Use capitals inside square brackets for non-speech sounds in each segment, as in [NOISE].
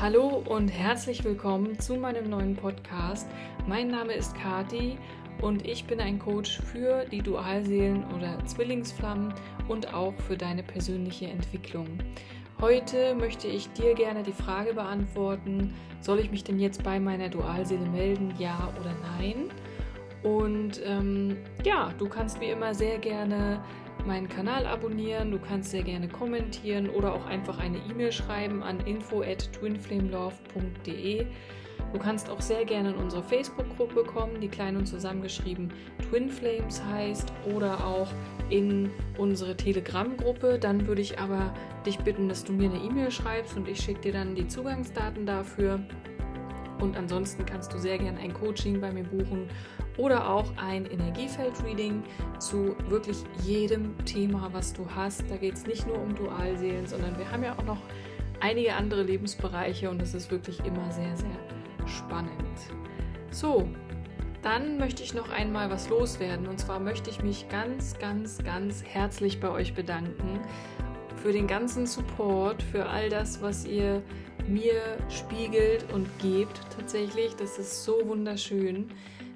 Hallo und herzlich willkommen zu meinem neuen Podcast. Mein Name ist Kati und ich bin ein Coach für die Dualseelen oder Zwillingsflammen und auch für deine persönliche Entwicklung. Heute möchte ich dir gerne die Frage beantworten, soll ich mich denn jetzt bei meiner Dualseele melden, ja oder nein? Und ähm, ja, du kannst wie immer sehr gerne meinen Kanal abonnieren, du kannst sehr gerne kommentieren oder auch einfach eine E-Mail schreiben an info at twinflamelove.de. Du kannst auch sehr gerne in unsere Facebook-Gruppe kommen, die klein und zusammengeschrieben Twin Flames heißt, oder auch in unsere Telegram-Gruppe. Dann würde ich aber dich bitten, dass du mir eine E-Mail schreibst und ich schicke dir dann die Zugangsdaten dafür. Und ansonsten kannst du sehr gerne ein Coaching bei mir buchen oder auch ein Energiefeld-Reading zu wirklich jedem Thema, was du hast. Da geht es nicht nur um Dualseelen, sondern wir haben ja auch noch einige andere Lebensbereiche und es ist wirklich immer sehr, sehr spannend. So, dann möchte ich noch einmal was loswerden und zwar möchte ich mich ganz, ganz, ganz herzlich bei euch bedanken für den ganzen Support, für all das, was ihr mir spiegelt und gebt. Tatsächlich, das ist so wunderschön.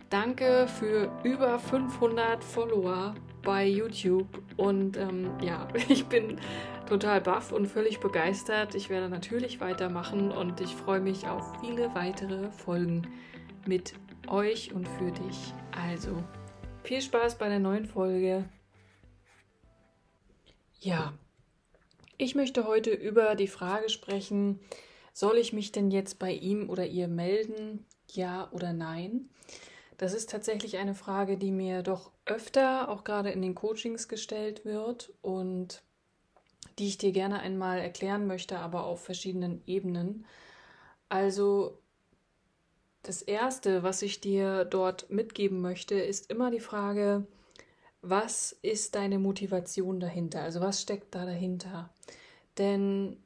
Danke für über 500 Follower bei YouTube und ähm, ja, [LAUGHS] ich bin total baff und völlig begeistert. Ich werde natürlich weitermachen und ich freue mich auf viele weitere Folgen mit euch und für dich. Also, viel Spaß bei der neuen Folge. Ja, ich möchte heute über die Frage sprechen, soll ich mich denn jetzt bei ihm oder ihr melden? Ja oder nein? Das ist tatsächlich eine Frage, die mir doch öfter, auch gerade in den Coachings gestellt wird und die ich dir gerne einmal erklären möchte, aber auf verschiedenen Ebenen. Also das Erste, was ich dir dort mitgeben möchte, ist immer die Frage, was ist deine Motivation dahinter? Also was steckt da dahinter? Denn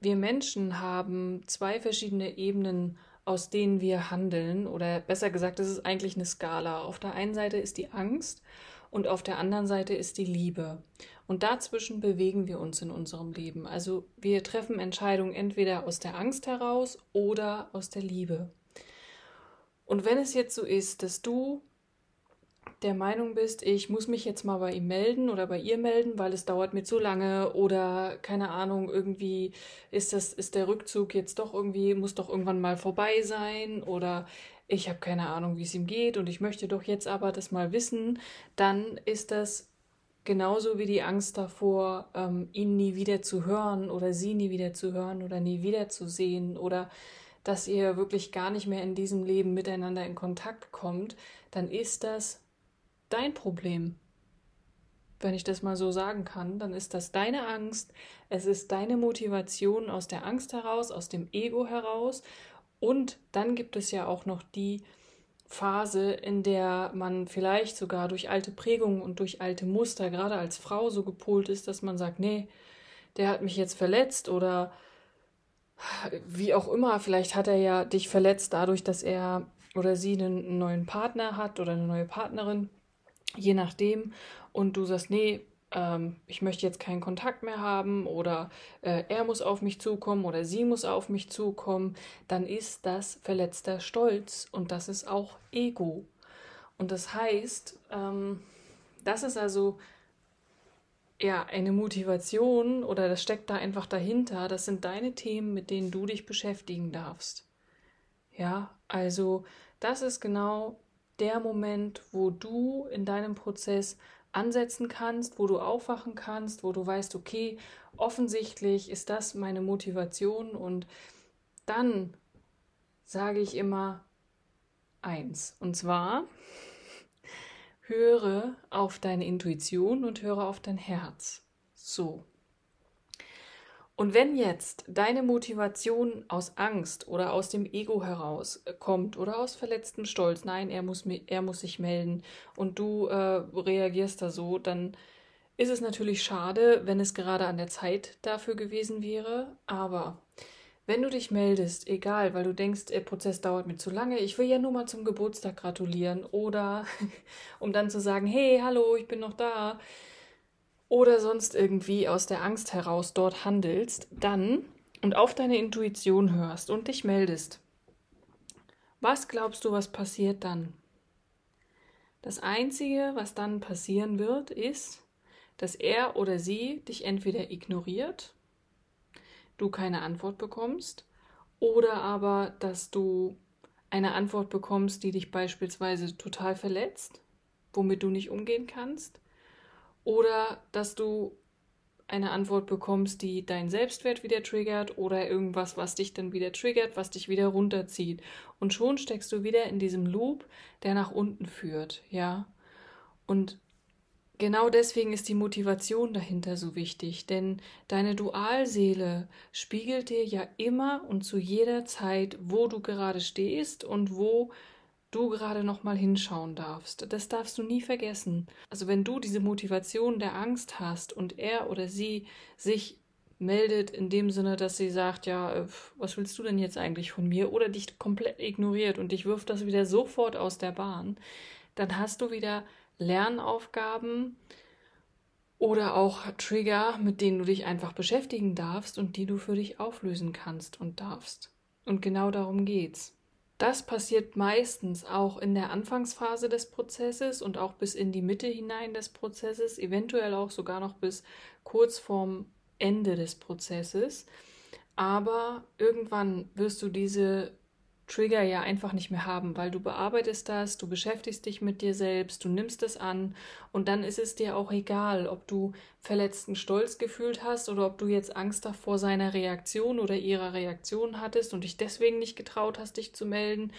wir Menschen haben zwei verschiedene Ebenen, aus denen wir handeln. Oder besser gesagt, es ist eigentlich eine Skala. Auf der einen Seite ist die Angst und auf der anderen Seite ist die Liebe. Und dazwischen bewegen wir uns in unserem Leben. Also wir treffen Entscheidungen entweder aus der Angst heraus oder aus der Liebe. Und wenn es jetzt so ist, dass du der Meinung bist, ich muss mich jetzt mal bei ihm melden oder bei ihr melden, weil es dauert mir zu lange oder keine Ahnung, irgendwie ist das ist der Rückzug jetzt doch irgendwie muss doch irgendwann mal vorbei sein oder ich habe keine Ahnung, wie es ihm geht und ich möchte doch jetzt aber das mal wissen, dann ist das genauso wie die Angst davor, ähm, ihn nie wieder zu hören oder sie nie wieder zu hören oder nie wieder zu sehen oder dass ihr wirklich gar nicht mehr in diesem Leben miteinander in Kontakt kommt, dann ist das dein Problem. Wenn ich das mal so sagen kann, dann ist das deine Angst, es ist deine Motivation aus der Angst heraus, aus dem Ego heraus. Und dann gibt es ja auch noch die Phase, in der man vielleicht sogar durch alte Prägungen und durch alte Muster, gerade als Frau, so gepolt ist, dass man sagt, nee, der hat mich jetzt verletzt oder wie auch immer, vielleicht hat er ja dich verletzt dadurch, dass er oder sie einen neuen Partner hat oder eine neue Partnerin je nachdem, und du sagst, nee, ähm, ich möchte jetzt keinen Kontakt mehr haben oder äh, er muss auf mich zukommen oder sie muss auf mich zukommen, dann ist das verletzter Stolz und das ist auch Ego. Und das heißt, ähm, das ist also ja eine Motivation oder das steckt da einfach dahinter. Das sind deine Themen, mit denen du dich beschäftigen darfst. Ja, also das ist genau der Moment, wo du in deinem Prozess ansetzen kannst, wo du aufwachen kannst, wo du weißt, okay, offensichtlich ist das meine Motivation und dann sage ich immer eins. Und zwar höre auf deine Intuition und höre auf dein Herz. So. Und wenn jetzt deine Motivation aus Angst oder aus dem Ego heraus kommt oder aus verletztem Stolz, nein, er muss, er muss sich melden und du äh, reagierst da so, dann ist es natürlich schade, wenn es gerade an der Zeit dafür gewesen wäre. Aber wenn du dich meldest, egal, weil du denkst, der Prozess dauert mir zu lange, ich will ja nur mal zum Geburtstag gratulieren oder [LAUGHS] um dann zu sagen, hey, hallo, ich bin noch da oder sonst irgendwie aus der Angst heraus dort handelst, dann und auf deine Intuition hörst und dich meldest, was glaubst du, was passiert dann? Das Einzige, was dann passieren wird, ist, dass er oder sie dich entweder ignoriert, du keine Antwort bekommst, oder aber, dass du eine Antwort bekommst, die dich beispielsweise total verletzt, womit du nicht umgehen kannst, oder dass du eine Antwort bekommst, die deinen Selbstwert wieder triggert oder irgendwas, was dich dann wieder triggert, was dich wieder runterzieht. Und schon steckst du wieder in diesem Loop, der nach unten führt, ja. Und genau deswegen ist die Motivation dahinter so wichtig, denn deine Dualseele spiegelt dir ja immer und zu jeder Zeit, wo du gerade stehst und wo du gerade noch mal hinschauen darfst. Das darfst du nie vergessen. Also wenn du diese Motivation der Angst hast und er oder sie sich meldet in dem Sinne, dass sie sagt, ja, äh, was willst du denn jetzt eigentlich von mir oder dich komplett ignoriert und dich wirft das wieder sofort aus der Bahn, dann hast du wieder Lernaufgaben oder auch Trigger, mit denen du dich einfach beschäftigen darfst und die du für dich auflösen kannst und darfst. Und genau darum geht's. Das passiert meistens auch in der Anfangsphase des Prozesses und auch bis in die Mitte hinein des Prozesses, eventuell auch sogar noch bis kurz vorm Ende des Prozesses. Aber irgendwann wirst du diese Trigger ja einfach nicht mehr haben, weil du bearbeitest das, du beschäftigst dich mit dir selbst, du nimmst es an und dann ist es dir auch egal, ob du verletzten Stolz gefühlt hast oder ob du jetzt Angst davor seiner Reaktion oder ihrer Reaktion hattest und dich deswegen nicht getraut hast, dich zu melden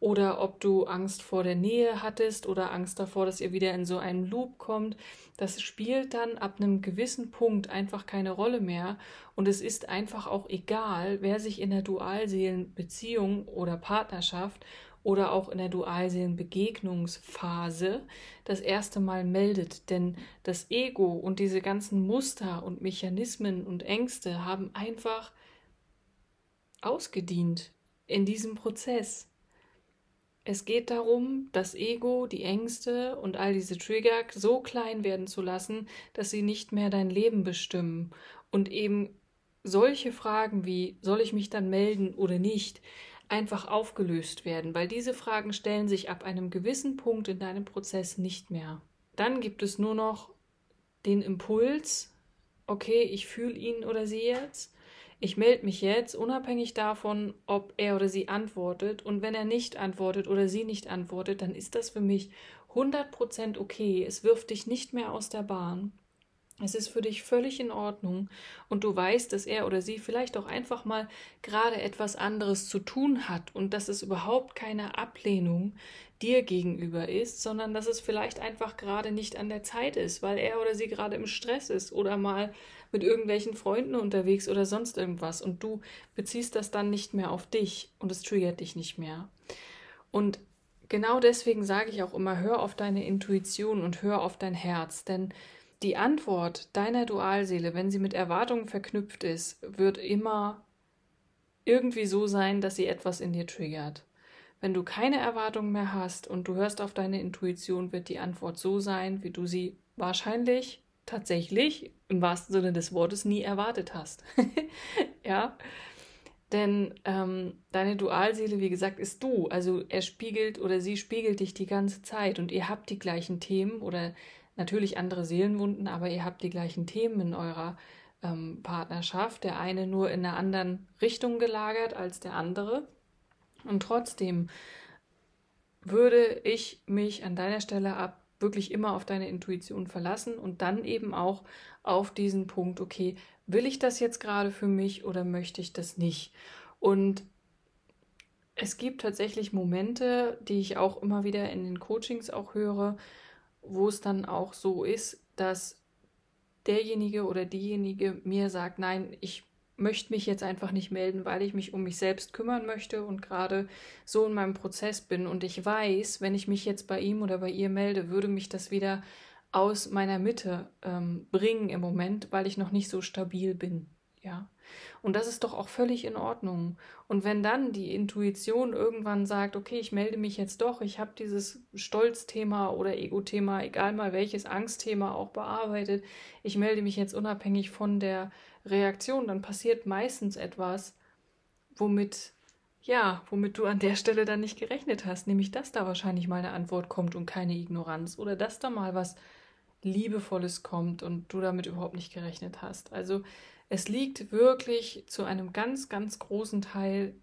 oder ob du Angst vor der Nähe hattest oder Angst davor, dass ihr wieder in so einen Loop kommt. Das spielt dann ab einem gewissen Punkt einfach keine Rolle mehr und es ist einfach auch egal, wer sich in der Dualseelenbeziehung oder Partnerschaft oder auch in der Dualseelenbegegnungsphase das erste Mal meldet. Denn das Ego und diese ganzen Muster und Mechanismen und Ängste haben einfach ausgedient in diesem Prozess. Es geht darum, das Ego, die Ängste und all diese Trigger so klein werden zu lassen, dass sie nicht mehr dein Leben bestimmen. Und eben solche Fragen wie, soll ich mich dann melden oder nicht, einfach aufgelöst werden, weil diese Fragen stellen sich ab einem gewissen Punkt in deinem Prozess nicht mehr. Dann gibt es nur noch den Impuls, okay, ich fühle ihn oder sie jetzt ich melde mich jetzt, unabhängig davon, ob er oder sie antwortet. Und wenn er nicht antwortet oder sie nicht antwortet, dann ist das für mich 100% okay. Es wirft dich nicht mehr aus der Bahn. Es ist für dich völlig in Ordnung und du weißt, dass er oder sie vielleicht auch einfach mal gerade etwas anderes zu tun hat und dass es überhaupt keine Ablehnung dir gegenüber ist, sondern dass es vielleicht einfach gerade nicht an der Zeit ist, weil er oder sie gerade im Stress ist oder mal mit irgendwelchen Freunden unterwegs oder sonst irgendwas und du beziehst das dann nicht mehr auf dich und es triggert dich nicht mehr. Und genau deswegen sage ich auch immer, hör auf deine Intuition und hör auf dein Herz, denn die Antwort deiner Dualseele, wenn sie mit Erwartungen verknüpft ist, wird immer irgendwie so sein, dass sie etwas in dir triggert. Wenn du keine Erwartungen mehr hast und du hörst auf deine Intuition, wird die Antwort so sein, wie du sie wahrscheinlich tatsächlich im wahrsten Sinne des Wortes nie erwartet hast. [LAUGHS] ja, denn ähm, deine Dualseele, wie gesagt, ist du. Also er spiegelt oder sie spiegelt dich die ganze Zeit und ihr habt die gleichen Themen oder natürlich andere Seelenwunden, aber ihr habt die gleichen Themen in eurer ähm, Partnerschaft. Der eine nur in einer anderen Richtung gelagert als der andere. Und trotzdem würde ich mich an deiner Stelle ab wirklich immer auf deine Intuition verlassen und dann eben auch auf diesen Punkt, okay, will ich das jetzt gerade für mich oder möchte ich das nicht? Und es gibt tatsächlich Momente, die ich auch immer wieder in den Coachings auch höre, wo es dann auch so ist, dass derjenige oder diejenige mir sagt, nein, ich möchte mich jetzt einfach nicht melden, weil ich mich um mich selbst kümmern möchte und gerade so in meinem Prozess bin. Und ich weiß, wenn ich mich jetzt bei ihm oder bei ihr melde, würde mich das wieder aus meiner Mitte ähm, bringen im Moment, weil ich noch nicht so stabil bin. Ja. Und das ist doch auch völlig in Ordnung. Und wenn dann die Intuition irgendwann sagt, okay, ich melde mich jetzt doch, ich habe dieses Stolzthema oder Ego-Thema, egal mal welches Angstthema auch bearbeitet, ich melde mich jetzt unabhängig von der Reaktion, dann passiert meistens etwas, womit, ja, womit du an der Stelle dann nicht gerechnet hast, nämlich dass da wahrscheinlich mal eine Antwort kommt und keine Ignoranz oder dass da mal was Liebevolles kommt und du damit überhaupt nicht gerechnet hast. Also es liegt wirklich zu einem ganz, ganz großen Teil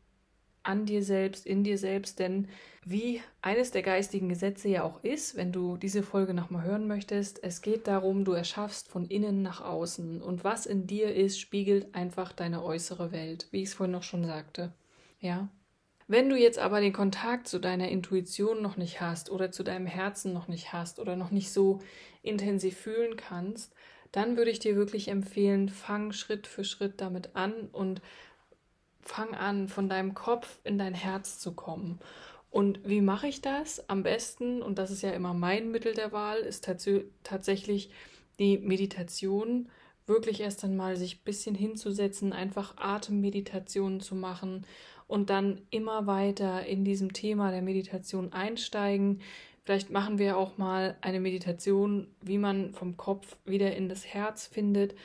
an dir selbst, in dir selbst, denn wie eines der geistigen Gesetze ja auch ist, wenn du diese Folge nochmal hören möchtest, es geht darum, du erschaffst von innen nach außen und was in dir ist, spiegelt einfach deine äußere Welt, wie ich es vorhin noch schon sagte. Ja. Wenn du jetzt aber den Kontakt zu deiner Intuition noch nicht hast oder zu deinem Herzen noch nicht hast oder noch nicht so intensiv fühlen kannst, dann würde ich dir wirklich empfehlen, fang Schritt für Schritt damit an und fang an, von deinem Kopf in dein Herz zu kommen. Und wie mache ich das? Am besten, und das ist ja immer mein Mittel der Wahl, ist tats tatsächlich die Meditation. Wirklich erst einmal sich ein bisschen hinzusetzen, einfach Atemmeditationen zu machen und dann immer weiter in diesem Thema der Meditation einsteigen. Vielleicht machen wir auch mal eine Meditation, wie man vom Kopf wieder in das Herz findet.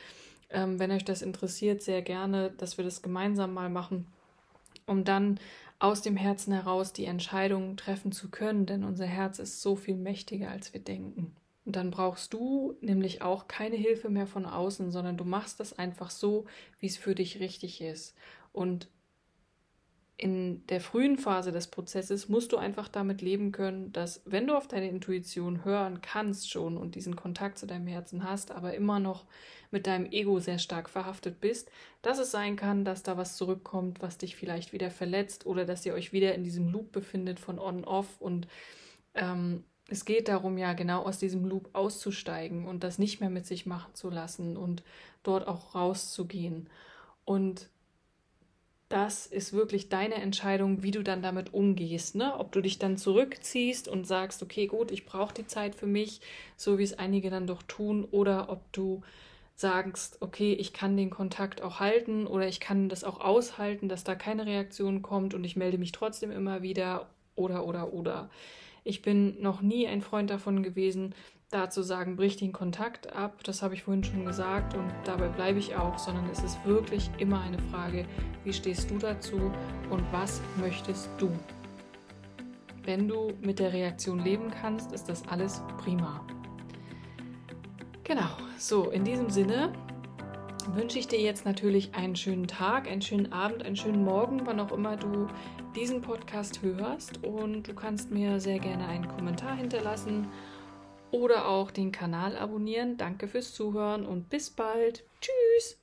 Ähm, wenn euch das interessiert, sehr gerne, dass wir das gemeinsam mal machen, um dann aus dem Herzen heraus die Entscheidungen treffen zu können, denn unser Herz ist so viel mächtiger, als wir denken. Und dann brauchst du nämlich auch keine Hilfe mehr von außen, sondern du machst das einfach so, wie es für dich richtig ist. Und in der frühen Phase des Prozesses musst du einfach damit leben können, dass wenn du auf deine Intuition hören kannst schon und diesen Kontakt zu deinem Herzen hast, aber immer noch mit deinem Ego sehr stark verhaftet bist, dass es sein kann, dass da was zurückkommt, was dich vielleicht wieder verletzt oder dass ihr euch wieder in diesem Loop befindet von On-Off und ähm, es geht darum, ja genau aus diesem Loop auszusteigen und das nicht mehr mit sich machen zu lassen und dort auch rauszugehen. Und das ist wirklich deine Entscheidung, wie du dann damit umgehst. Ne? Ob du dich dann zurückziehst und sagst, okay, gut, ich brauche die Zeit für mich, so wie es einige dann doch tun, oder ob du sagst, okay, ich kann den Kontakt auch halten oder ich kann das auch aushalten, dass da keine Reaktion kommt und ich melde mich trotzdem immer wieder oder oder oder. Ich bin noch nie ein Freund davon gewesen, da zu sagen, brich den Kontakt ab, das habe ich vorhin schon gesagt und dabei bleibe ich auch, sondern es ist wirklich immer eine Frage, wie stehst du dazu und was möchtest du? Wenn du mit der Reaktion leben kannst, ist das alles prima. Genau, so in diesem Sinne wünsche ich dir jetzt natürlich einen schönen Tag, einen schönen Abend, einen schönen Morgen, wann auch immer du diesen Podcast hörst und du kannst mir sehr gerne einen Kommentar hinterlassen oder auch den Kanal abonnieren. Danke fürs Zuhören und bis bald. Tschüss.